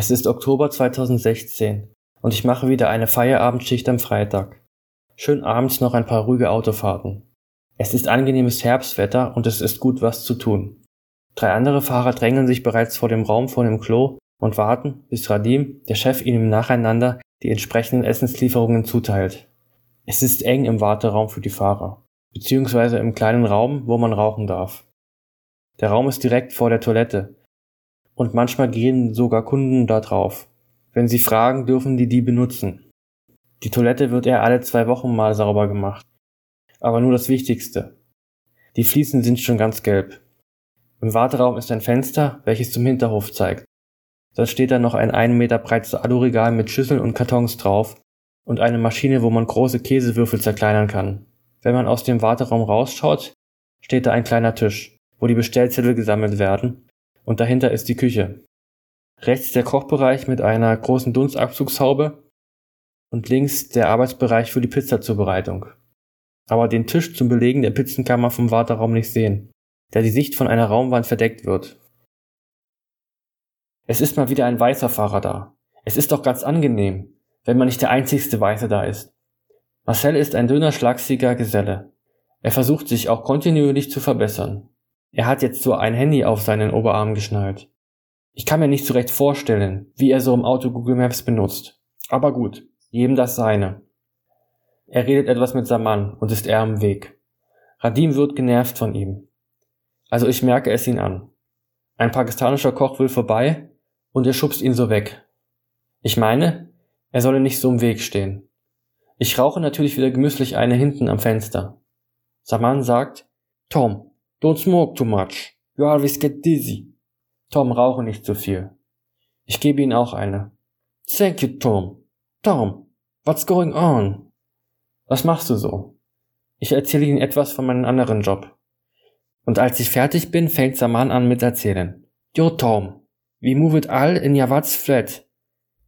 Es ist Oktober 2016 und ich mache wieder eine Feierabendschicht am Freitag. Schön abends noch ein paar ruhige Autofahrten. Es ist angenehmes Herbstwetter und es ist gut was zu tun. Drei andere Fahrer drängeln sich bereits vor dem Raum vor dem Klo und warten, bis Radim, der Chef, ihnen nacheinander die entsprechenden Essenslieferungen zuteilt. Es ist eng im Warteraum für die Fahrer, beziehungsweise im kleinen Raum, wo man rauchen darf. Der Raum ist direkt vor der Toilette und manchmal gehen sogar Kunden da drauf. Wenn sie fragen, dürfen die die benutzen. Die Toilette wird eher alle zwei Wochen mal sauber gemacht. Aber nur das Wichtigste. Die Fliesen sind schon ganz gelb. Im Warteraum ist ein Fenster, welches zum Hinterhof zeigt. Dort steht dann noch ein einen Meter breites Aluregal mit Schüsseln und Kartons drauf und eine Maschine, wo man große Käsewürfel zerkleinern kann. Wenn man aus dem Warteraum rausschaut, steht da ein kleiner Tisch, wo die Bestellzettel gesammelt werden und dahinter ist die Küche. Rechts der Kochbereich mit einer großen Dunstabzugshaube und links der Arbeitsbereich für die Pizzazubereitung. Aber den Tisch zum Belegen der Pizzen kann man vom Warteraum nicht sehen, da die Sicht von einer Raumwand verdeckt wird. Es ist mal wieder ein weißer Fahrer da. Es ist doch ganz angenehm, wenn man nicht der einzigste Weiße da ist. Marcel ist ein dünner, schlagsiger Geselle. Er versucht sich auch kontinuierlich zu verbessern. Er hat jetzt so ein Handy auf seinen Oberarm geschnallt. Ich kann mir nicht so recht vorstellen, wie er so im Auto Google Maps benutzt. Aber gut, jedem das seine. Er redet etwas mit Saman und ist eher am Weg. Radim wird genervt von ihm. Also ich merke es ihn an. Ein pakistanischer Koch will vorbei und er schubst ihn so weg. Ich meine, er solle nicht so im Weg stehen. Ich rauche natürlich wieder gemüßlich eine hinten am Fenster. Saman sagt, Tom, don't smoke too much. You always get dizzy. Tom, rauche nicht zu viel. Ich gebe ihm auch eine. Thank you, Tom. Tom, what's going on? Was machst du so? Ich erzähle ihm etwas von meinem anderen Job. Und als ich fertig bin, fängt Saman an mit erzählen. Yo, Tom, We move it all in Jawat's flat.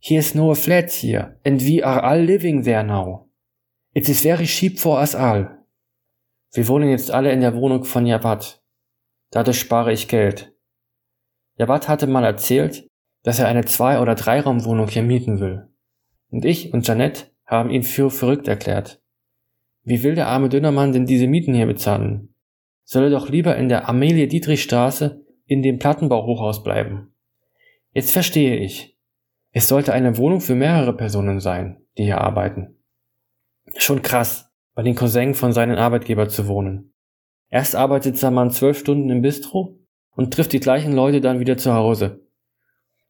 Here's no flat here, and we are all living there now. It is very cheap for us all. Wir wohnen jetzt alle in der Wohnung von Jawad. Dadurch spare ich Geld. Jawad hatte mal erzählt, dass er eine Zwei- oder Dreiraumwohnung hier mieten will. Und ich und Janette haben ihn für verrückt erklärt. Wie will der arme Dünnermann denn diese Mieten hier bezahlen? Soll er doch lieber in der Amelie-Dietrich-Straße in dem Plattenbauhochhaus bleiben. Jetzt verstehe ich. Es sollte eine Wohnung für mehrere Personen sein, die hier arbeiten. Schon krass, bei den Cousins von seinem Arbeitgeber zu wohnen. Erst arbeitet Saman zwölf Stunden im Bistro und trifft die gleichen Leute dann wieder zu Hause.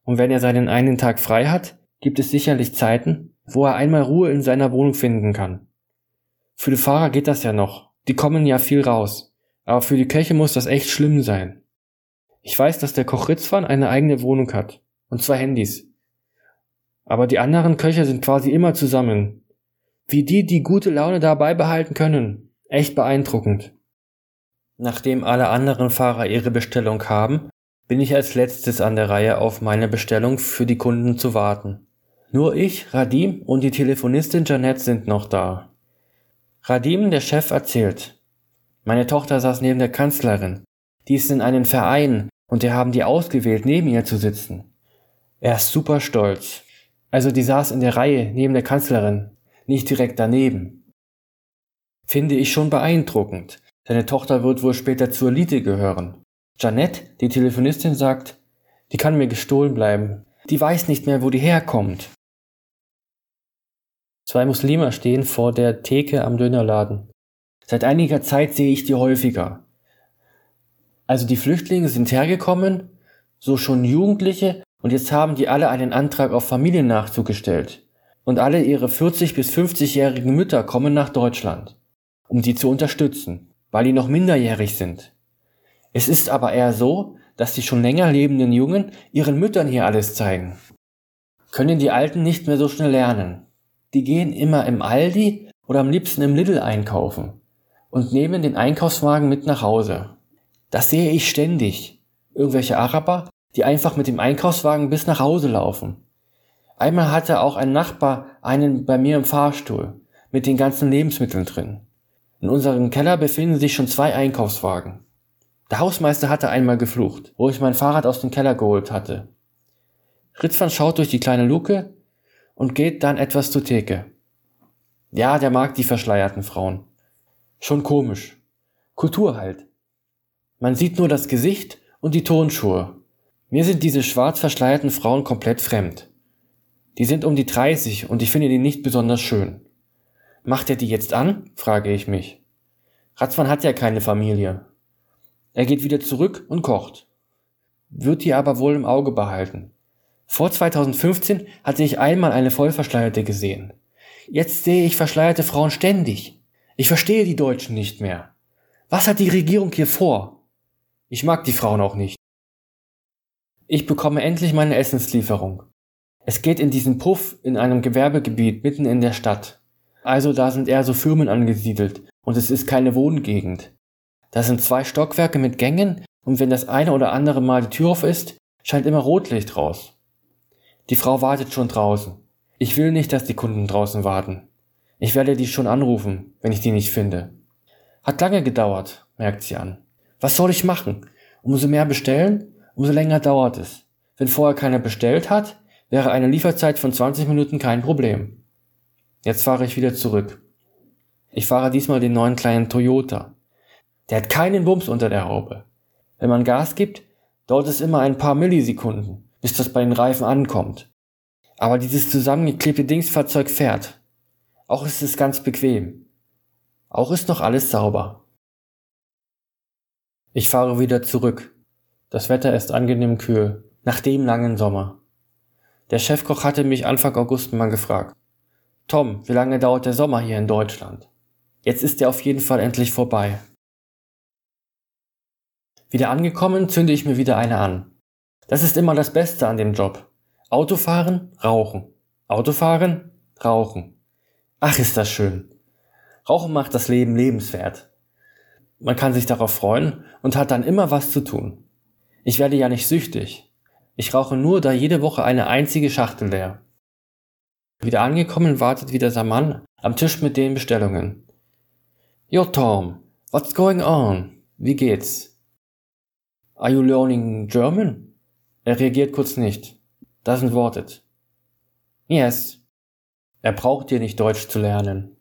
Und wenn er seinen einen Tag frei hat, gibt es sicherlich Zeiten, wo er einmal Ruhe in seiner Wohnung finden kann. Für die Fahrer geht das ja noch, die kommen ja viel raus, aber für die Köche muss das echt schlimm sein. Ich weiß, dass der Koch Ritzwan eine eigene Wohnung hat und zwei Handys. Aber die anderen Köche sind quasi immer zusammen. Wie die die gute Laune dabei behalten können. Echt beeindruckend. Nachdem alle anderen Fahrer ihre Bestellung haben, bin ich als letztes an der Reihe auf meine Bestellung für die Kunden zu warten. Nur ich, Radim und die Telefonistin Janette sind noch da. Radim, der Chef, erzählt. Meine Tochter saß neben der Kanzlerin. Die ist in einem Verein, und die haben die ausgewählt, neben ihr zu sitzen. Er ist super stolz. Also die saß in der Reihe neben der Kanzlerin, nicht direkt daneben. Finde ich schon beeindruckend. Seine Tochter wird wohl später zur Elite gehören. Janette, die Telefonistin, sagt, die kann mir gestohlen bleiben. Die weiß nicht mehr, wo die herkommt. Zwei Muslime stehen vor der Theke am Dönerladen. Seit einiger Zeit sehe ich die häufiger. Also die Flüchtlinge sind hergekommen, so schon Jugendliche, und jetzt haben die alle einen Antrag auf Familiennachzug gestellt. Und alle ihre 40 bis 50-jährigen Mütter kommen nach Deutschland, um die zu unterstützen, weil die noch minderjährig sind. Es ist aber eher so, dass die schon länger lebenden Jungen ihren Müttern hier alles zeigen. Können die Alten nicht mehr so schnell lernen. Die gehen immer im Aldi oder am liebsten im Lidl einkaufen und nehmen den Einkaufswagen mit nach Hause. Das sehe ich ständig. Irgendwelche Araber, die einfach mit dem Einkaufswagen bis nach Hause laufen. Einmal hatte auch ein Nachbar einen bei mir im Fahrstuhl mit den ganzen Lebensmitteln drin. In unserem Keller befinden sich schon zwei Einkaufswagen. Der Hausmeister hatte einmal geflucht, wo ich mein Fahrrad aus dem Keller geholt hatte. Ritzwan schaut durch die kleine Luke und geht dann etwas zur Theke. Ja, der mag die verschleierten Frauen. Schon komisch. Kultur halt. Man sieht nur das Gesicht und die Tonschuhe. Mir sind diese schwarz verschleierten Frauen komplett fremd. Die sind um die 30 und ich finde die nicht besonders schön. Macht er die jetzt an? frage ich mich. Ratzmann hat ja keine Familie. Er geht wieder zurück und kocht. Wird die aber wohl im Auge behalten. Vor 2015 hatte ich einmal eine Vollverschleierte gesehen. Jetzt sehe ich verschleierte Frauen ständig. Ich verstehe die Deutschen nicht mehr. Was hat die Regierung hier vor? Ich mag die Frauen auch nicht. Ich bekomme endlich meine Essenslieferung. Es geht in diesen Puff in einem Gewerbegebiet mitten in der Stadt. Also da sind eher so Firmen angesiedelt und es ist keine Wohngegend. Da sind zwei Stockwerke mit Gängen und wenn das eine oder andere Mal die Tür auf ist, scheint immer Rotlicht raus. Die Frau wartet schon draußen. Ich will nicht, dass die Kunden draußen warten. Ich werde die schon anrufen, wenn ich die nicht finde. Hat lange gedauert, merkt sie an. Was soll ich machen? Umso mehr bestellen, umso länger dauert es. Wenn vorher keiner bestellt hat, wäre eine Lieferzeit von 20 Minuten kein Problem. Jetzt fahre ich wieder zurück. Ich fahre diesmal den neuen kleinen Toyota. Der hat keinen Bums unter der Haube. Wenn man Gas gibt, dauert es immer ein paar Millisekunden, bis das bei den Reifen ankommt. Aber dieses zusammengeklebte Dingsfahrzeug fährt. Auch ist es ganz bequem. Auch ist noch alles sauber. Ich fahre wieder zurück. Das Wetter ist angenehm kühl, nach dem langen Sommer. Der Chefkoch hatte mich Anfang August mal gefragt. Tom, wie lange dauert der Sommer hier in Deutschland? Jetzt ist er auf jeden Fall endlich vorbei. Wieder angekommen, zünde ich mir wieder eine an. Das ist immer das Beste an dem Job. Autofahren, rauchen. Autofahren, rauchen. Ach, ist das schön. Rauchen macht das Leben lebenswert. Man kann sich darauf freuen und hat dann immer was zu tun. Ich werde ja nicht süchtig. Ich rauche nur da jede Woche eine einzige Schachtel leer. Wieder angekommen wartet wieder der Mann am Tisch mit den Bestellungen. Yo Tom, what's going on? Wie geht's? Are you learning German? Er reagiert kurz nicht. Doesn't want it. Yes. Er braucht dir nicht Deutsch zu lernen.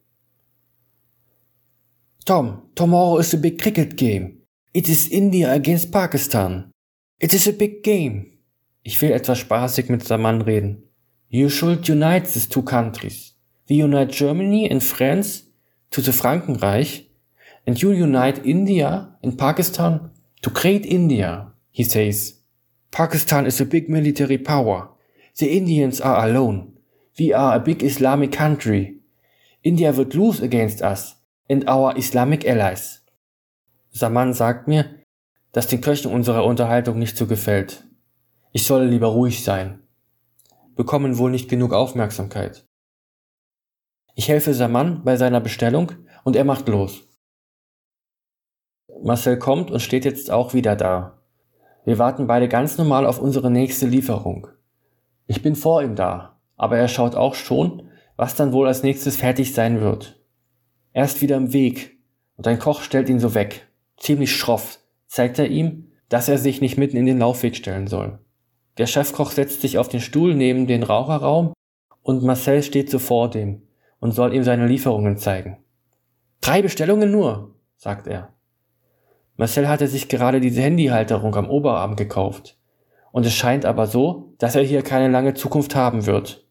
Tom, tomorrow is a big cricket game. It is India against Pakistan. It is a big game. Ich will etwas spaßig mit Saman reden. You should unite these two countries. We unite Germany and France to the Frankenreich, and you unite India and Pakistan to create India, he says. Pakistan is a big military power. The Indians are alone. We are a big Islamic country. India would lose against us and our Islamic allies. Saman sagt mir, dass den Köchen unsere Unterhaltung nicht so gefällt. Ich solle lieber ruhig sein bekommen wohl nicht genug Aufmerksamkeit. Ich helfe Saman bei seiner Bestellung und er macht los. Marcel kommt und steht jetzt auch wieder da. Wir warten beide ganz normal auf unsere nächste Lieferung. Ich bin vor ihm da, aber er schaut auch schon, was dann wohl als nächstes fertig sein wird. Er ist wieder im Weg und ein Koch stellt ihn so weg. Ziemlich schroff zeigt er ihm, dass er sich nicht mitten in den Laufweg stellen soll. Der Chefkoch setzt sich auf den Stuhl neben den Raucherraum und Marcel steht so vor dem und soll ihm seine Lieferungen zeigen. Drei Bestellungen nur, sagt er. Marcel hatte sich gerade diese Handyhalterung am Oberarm gekauft. Und es scheint aber so, dass er hier keine lange Zukunft haben wird.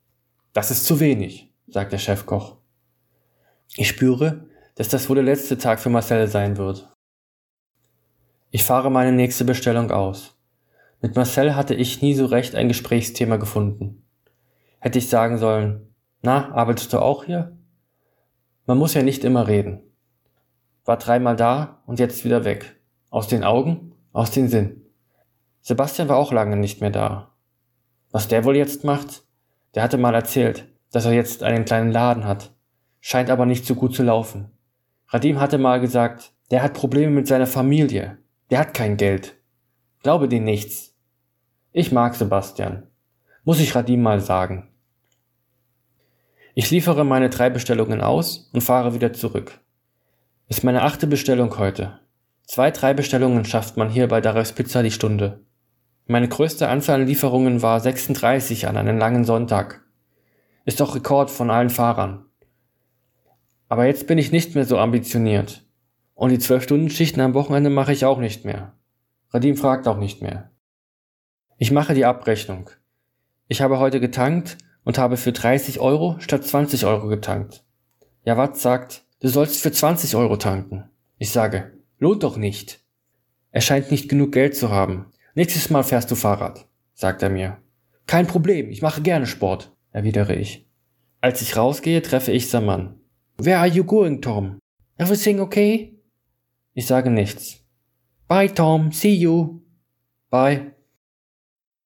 Das ist zu wenig, sagt der Chefkoch. Ich spüre, dass das wohl der letzte Tag für Marcel sein wird. Ich fahre meine nächste Bestellung aus. Mit Marcel hatte ich nie so recht ein Gesprächsthema gefunden. Hätte ich sagen sollen, na, arbeitest du auch hier? Man muss ja nicht immer reden. War dreimal da und jetzt wieder weg. Aus den Augen, aus den Sinn. Sebastian war auch lange nicht mehr da. Was der wohl jetzt macht? Der hatte mal erzählt, dass er jetzt einen kleinen Laden hat. Scheint aber nicht so gut zu laufen. Radim hatte mal gesagt, der hat Probleme mit seiner Familie. Der hat kein Geld. Glaube dir nichts. Ich mag Sebastian. Muss ich Radim mal sagen. Ich liefere meine drei Bestellungen aus und fahre wieder zurück. Ist meine achte Bestellung heute. Zwei, drei Bestellungen schafft man hier bei Darius Pizza die Stunde. Meine größte Anzahl an Lieferungen war 36 an einem langen Sonntag. Ist doch Rekord von allen Fahrern. Aber jetzt bin ich nicht mehr so ambitioniert. Und die 12-Stunden-Schichten am Wochenende mache ich auch nicht mehr. Radim fragt auch nicht mehr. Ich mache die Abrechnung. Ich habe heute getankt und habe für 30 Euro statt 20 Euro getankt. Jawad sagt, du sollst für 20 Euro tanken. Ich sage, lohnt doch nicht. Er scheint nicht genug Geld zu haben. Nächstes Mal fährst du Fahrrad, sagt er mir. Kein Problem, ich mache gerne Sport, erwidere ich. Als ich rausgehe, treffe ich Saman. Where are you going, Tom? Everything okay? Ich sage nichts. Bye, Tom. See you. Bye.